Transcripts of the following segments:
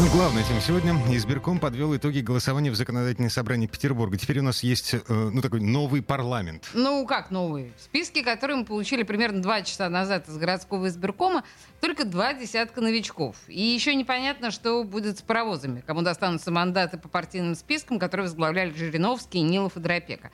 Ну, главная тема сегодня. Избирком подвел итоги голосования в законодательное собрание Петербурга. Теперь у нас есть, э, ну, такой новый парламент. Ну, как новый? Списки, которые мы получили примерно два часа назад из городского избиркома, только два десятка новичков. И еще непонятно, что будет с паровозами, кому достанутся мандаты по партийным спискам, которые возглавляли Жириновский, Нилов и Дропека.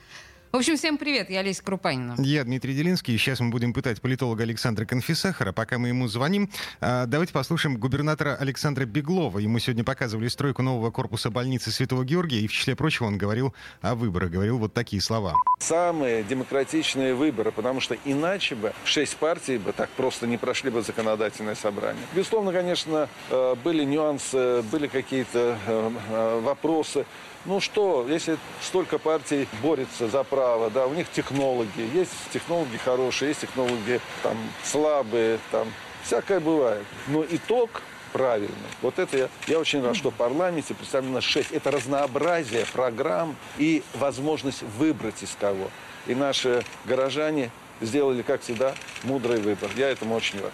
В общем, всем привет, я Олеся Крупанина. Я Дмитрий Делинский, сейчас мы будем пытать политолога Александра Конфисахара. Пока мы ему звоним, а, давайте послушаем губернатора Александра Беглова. Ему сегодня показывали стройку нового корпуса больницы Святого Георгия, и в числе прочего он говорил о выборах, говорил вот такие слова. Самые демократичные выборы, потому что иначе бы шесть партий бы так просто не прошли бы законодательное собрание. Безусловно, конечно, э, были нюансы, были какие-то э, э, вопросы. Ну что, если столько партий борется за право, да, у них технологии, есть технологи хорошие, есть технологи там слабые, там всякое бывает. Но итог правильный. Вот это я, я очень рад, что в парламенте представлено 6. Это разнообразие программ и возможность выбрать из кого. И наши горожане сделали, как всегда, мудрый выбор. Я этому очень рад.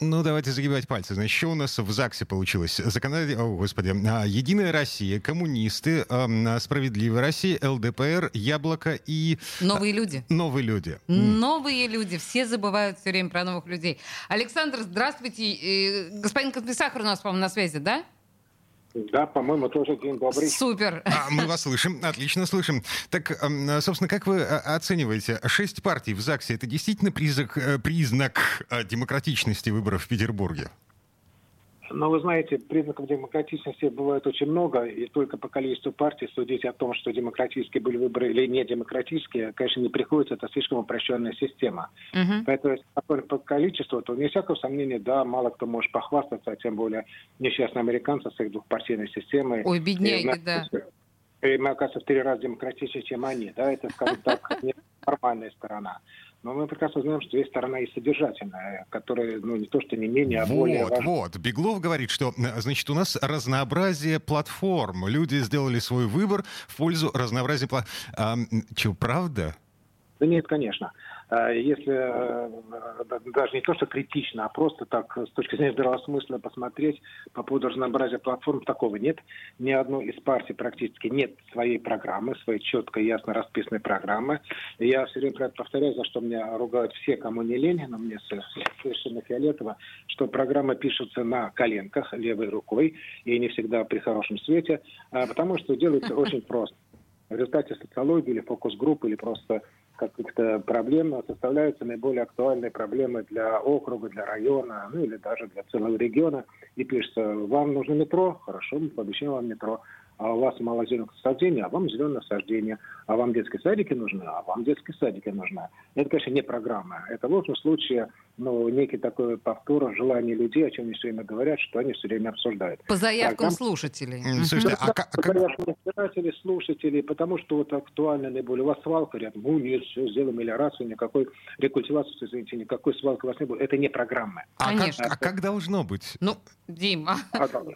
Ну, давайте загибать пальцы. Значит, что у нас в ЗАГСе получилось? Законодатель... О, господи. А, Единая Россия, коммунисты, а, Справедливая Россия, ЛДПР, Яблоко и... Новые люди. Новые люди. Новые люди. Все забывают все время про новых людей. Александр, здравствуйте. Э, господин Космисахар у нас, по-моему, на связи, да? Да, по-моему, тоже день добрый. Супер. А, мы вас слышим, отлично слышим. Так, собственно, как вы а, оцениваете, шесть партий в ЗАГСе, это действительно признак, э, признак э, демократичности выборов в Петербурге? Но вы знаете, признаков демократичности бывает очень много, и только по количеству партий судить о том, что демократические были выборы или не демократические, конечно, не приходится, это слишком упрощенная система. Uh-huh. Поэтому, если по количеству, то, не всякого сомнения, да, мало кто может похвастаться, а тем более несчастные американцы с их двухпартийной системой. Ой, бедняги, и, да. И мы, оказывается, в три раза демократичнее, чем они, да, это, скажем так, нормальная сторона. Но мы прекрасно знаем, что есть сторона и содержательная, которая, ну, не то что не менее, а вот, более важна. Вот, Беглов говорит, что, значит, у нас разнообразие платформ. Люди сделали свой выбор в пользу разнообразия платформ. А, что, правда? Да нет, конечно. А если э, даже не то, что критично, а просто так с точки зрения здравого смысла посмотреть по поводу разнообразия платформ, такого нет. Ни одной из партий практически нет своей программы, своей четко ясно расписанной программы. Я все время повторяю, за что меня ругают все, кому не лень, но мне совершенно фиолетово, что программы пишутся на коленках, левой рукой, и не всегда при хорошем свете, а потому что делается очень просто. В результате социологии или фокус-группы, или просто каких-то проблем составляются наиболее актуальные проблемы для округа, для района, ну или даже для целого региона. И пишется, вам нужно метро? Хорошо, мы пообещаем вам метро а у вас мало зеленых насаждений, а вам зеленое насаждение, а вам детские садики нужны, а вам детские садики нужны. Это, конечно, не программа. Это в лучшем случае ну, некий такой повтор желания людей, о чем они все время говорят, что они все время обсуждают. По заявкам Программ... слушателей. Слушайте, а как... Избиратели, слушателей, потому что вот актуально наиболее. У вас свалка рядом, ну нет, все, сделаем мелиорацию, никакой рекультивации, извините, никакой свалки у вас не будет. Это не программа. А, Конечно. Как, а как должно быть? Ну, Дима. А, должно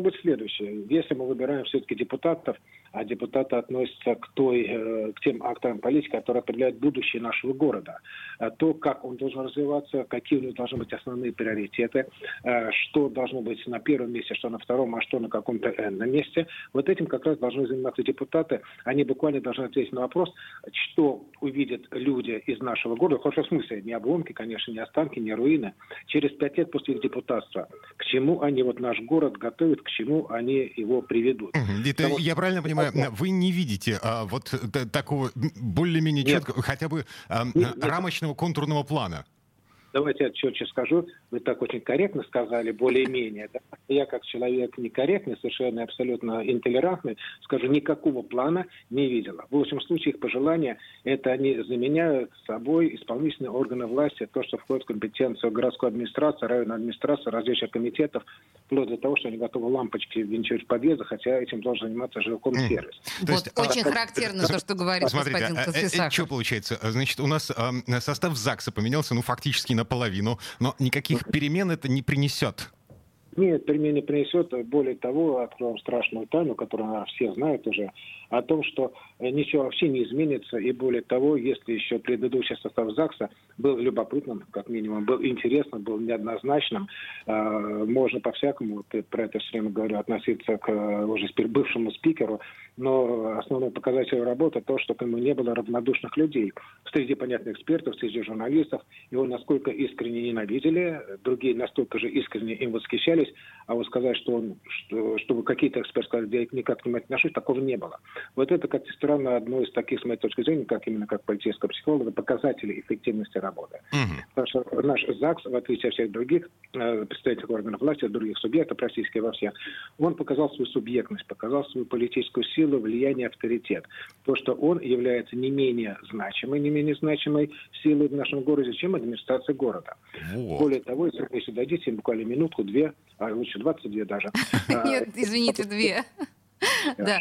быть следующее. Если мы выбираем все-таки депутатов, а депутаты относятся к, той, э, к тем актам политики, которые определяют будущее нашего города, э, то, как он должен развиваться, какие у него должны быть основные приоритеты, э, что должно быть на первом месте, что на втором, а что на каком-то энном месте, вот этим как раз должны заниматься депутаты. Они буквально должны ответить на вопрос, что увидят люди из нашего города, в хорошем смысле, не обломки, конечно, не останки, не руины, через пять лет после их депутатства, к чему они вот наш город готовят, к чему они его приведут. Это, Потому, я правильно понимаю, вы не видите а, вот такого более-менее четкого, хотя бы а, нет, рамочного нет. контурного плана? Давайте я четче скажу. Вы так очень корректно сказали, более-менее. Да? Я как человек некорректный, совершенно абсолютно интолерантный, скажу, никакого плана не видела. В лучшем случае их пожелания, это они заменяют собой исполнительные органы власти, то, что входит в компетенцию городской администрации, районной администрации, различных комитетов, вплоть до того, что они готовы лампочки венчать в подъезды, хотя этим должен заниматься жилком сервис. Вот есть, очень а, характерно то, что говорит смотрите, господин а, Косвисахов. Что получается? Значит, у нас э, состав ЗАГСа поменялся, ну, фактически наполовину, но никаких перемен это не принесет. Нет, перемен не принесет. Более того, откроем страшную тайну, которую все знают уже, о том, что э, ничего вообще не изменится. И более того, если еще предыдущий состав ЗАГСа был любопытным, как минимум, был интересным, был неоднозначным, э, можно по-всякому, про это все время говорю, относиться к э, уже бывшему спикеру, но основной показатель работы то, что к нему не было равнодушных людей. Среди понятных экспертов, среди журналистов. Его насколько искренне ненавидели, другие настолько же искренне им восхищались, а вот сказать, что он, что, чтобы какие-то эксперты сказали, я никак к нему отношусь, такого не было. Вот это, как ни странно, одно из таких, с моей точки зрения, как именно как политического психолога, показателей эффективности работы. Угу. Потому что наш ЗАГС, в отличие от всех других э, представительных органов власти, других субъектов российских во всех, он показал свою субъектность, показал свою политическую силу, влияние, авторитет. То, что он является не менее значимой, не менее значимой силой в нашем городе, чем администрация города. Вот. Более того, если, если дадите буквально минутку, две, а лучше 22 даже. Нет, извините, две. Да.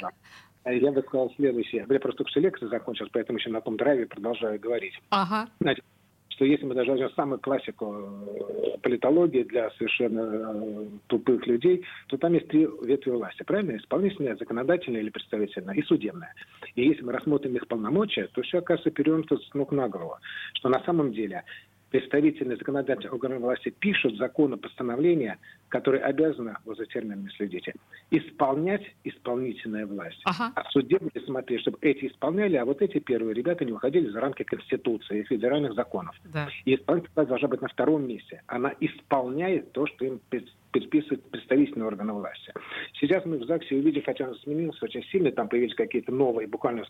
Я бы сказал следующее. Я просто только что лекция закончилась, поэтому еще на том драйве продолжаю говорить. Ага. Знаете, что если мы даже возьмем самую классику э, политологии для совершенно э, тупых людей, то там есть три ветви власти, правильно? Исполнительная, законодательная или представительная, и судебная. И если мы рассмотрим их полномочия, то все оказывается перевернуто с ног на голову. Что на самом деле представительные законодательные органы власти пишут законы, постановления, которые обязаны, вот за терминами следите, исполнять исполнительная власть. Ага. А судебные смотреть, чтобы эти исполняли, а вот эти первые ребята не выходили за рамки Конституции и федеральных законов. Да. И исполнительная власть должна быть на втором месте. Она исполняет то, что им предписывает представительные органы власти. Сейчас мы в ЗАГСе увидели, хотя он изменился очень сильно, там появились какие-то новые, буквально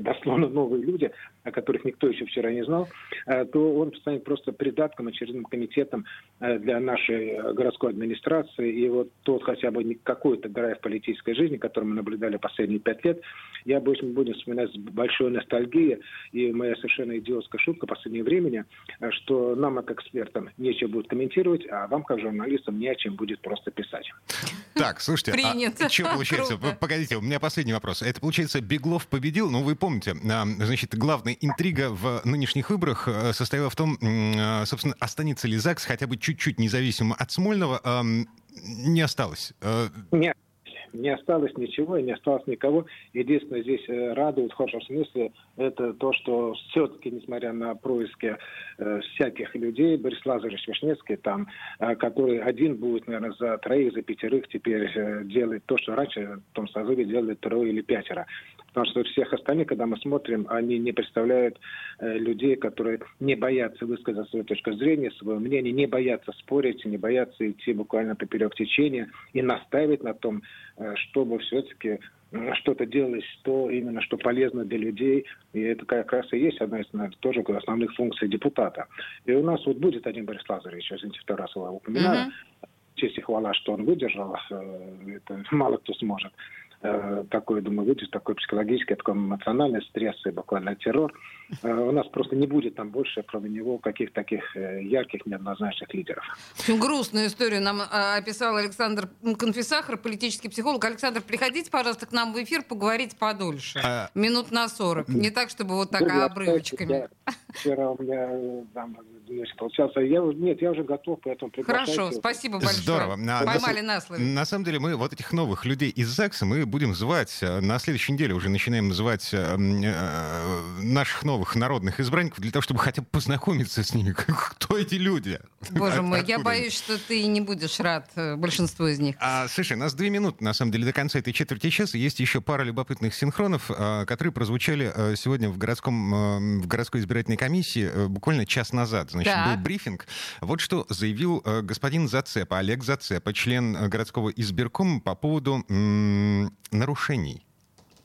дословно новые люди, о которых никто еще вчера не знал, э, то он станет просто придатком, очередным комитетом э, для нашей э, городской администрации. И вот тот хотя бы какой-то драйв политической жизни, который мы наблюдали последние пять лет, я обычно буду вспоминать с большой ностальгией. И моя совершенно идиотская шутка последнего времени, что нам, как экспертам, нечего будет комментировать, а вам, как журналистам, не о чем будет просто писать. Так, слушайте, а что получается? Погодите, у меня последний вопрос. Это, получается, Беглов победил, ну, вы помните, а, значит, главная интрига в нынешних выборах э, состояла в том, э, собственно, останется ли ЗАГС хотя бы чуть-чуть независимым от Смольного, не осталось. Э, Нет не осталось ничего и не осталось никого. Единственное, здесь радует в хорошем смысле, это то, что все-таки, несмотря на происки э, всяких людей, Борис Лазаревич Вишневский там, э, который один будет, наверное, за троих, за пятерых теперь э, делать то, что раньше в том созыве делали трое или пятеро. Потому что всех остальных, когда мы смотрим, они не представляют э, людей, которые не боятся высказать свою точку зрения, свое мнение, не боятся спорить, не боятся идти буквально поперек течения и настаивать на том, э, чтобы все-таки э, что-то делалось, то именно что полезно для людей. И это как раз и есть одна из наверное, тоже основных функций депутата. И у нас вот будет один Борис Лазаревич, извините, второй раз его упоминаю. Mm-hmm. Честь и хвала, что он выдержал. Э, это мало кто сможет. Э, такой, думаю, выйдет такой психологический, такой эмоциональный стресс и буквально террор. Э, у нас просто не будет там больше, кроме него, каких-то таких э, ярких, неоднозначных лидеров. Грустную историю нам описал Александр Конфисахар, политический психолог. Александр, приходите, пожалуйста, к нам в эфир поговорить подольше. А... Минут на 40. Не так, чтобы вот так ну, обрывочками. Вчера у меня там значит, получался. Я, нет, я уже готов, поэтому Хорошо, спасибо большое. Здорово. Поймали на слове. На самом деле мы вот этих новых людей из ЗАГСа мы будем звать, э, на следующей неделе уже начинаем называть э, э, наших новых народных избранников для того, чтобы хотя бы познакомиться с ними. Кто эти люди? Боже мой, я боюсь, что ты не будешь рад большинству из них. А, слушай, у нас две минуты, на самом деле, до конца этой четверти часа. Есть еще пара любопытных синхронов, которые прозвучали сегодня в, городском, в городской избирательной комиссии буквально час назад. Значит, так. был брифинг. Вот что заявил господин Зацепа, Олег Зацепа, член городского избиркома по поводу нарушений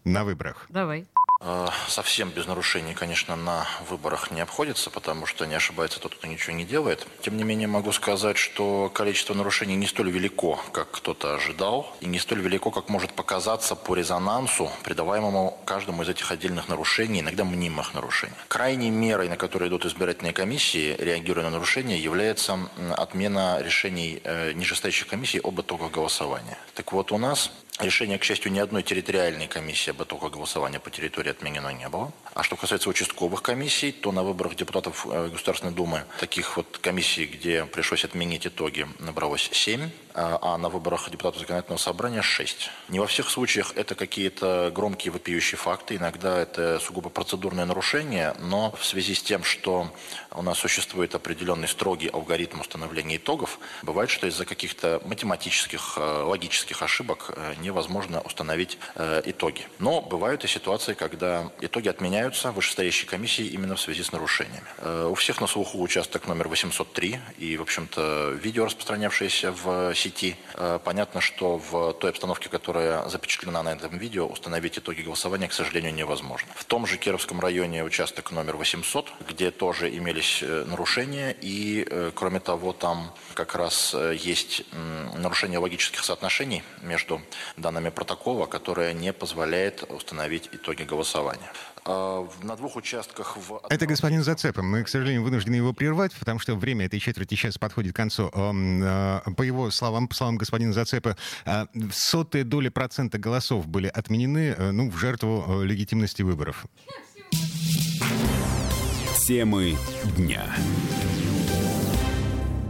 на выборах? Давай. Э, совсем без нарушений, конечно, на выборах не обходится, потому что не ошибается тот, кто ничего не делает. Тем не менее, могу сказать, что количество нарушений не столь велико, как кто-то ожидал, и не столь велико, как может показаться по резонансу, придаваемому каждому из этих отдельных нарушений, иногда мнимых нарушений. Крайней мерой, на которую идут избирательные комиссии, реагируя на нарушения, является отмена решений э, нижестоящих комиссий об итогах голосования. Так вот, у нас Решения, к счастью, ни одной территориальной комиссии об итогах голосования по территории отменено не было. А что касается участковых комиссий, то на выборах депутатов э, Государственной Думы таких вот комиссий, где пришлось отменить итоги, набралось 7, а, а на выборах депутатов Законодательного собрания 6. Не во всех случаях это какие-то громкие вопиющие факты, иногда это сугубо процедурное нарушение, но в связи с тем, что у нас существует определенный строгий алгоритм установления итогов, бывает, что из-за каких-то математических, э, логических ошибок э, невозможно установить итоги. Но бывают и ситуации, когда итоги отменяют отменяются вышестоящей комиссией именно в связи с нарушениями. Э, у всех на слуху участок номер 803 и, в общем-то, видео, распространявшееся в сети. Э, понятно, что в той обстановке, которая запечатлена на этом видео, установить итоги голосования, к сожалению, невозможно. В том же Кировском районе участок номер 800, где тоже имелись э, нарушения, и, кроме того, там как раз есть нарушение логических соотношений между данными протокола, которое не позволяет установить итоги голосования. А, на двух участках в... Это господин Зацепа. Мы, к сожалению, вынуждены его прервать, потому что время этой четверти сейчас подходит к концу. А, по его словам, по словам господина Зацепа, а, сотые доли процента голосов были отменены ну, в жертву легитимности выборов. Темы дня.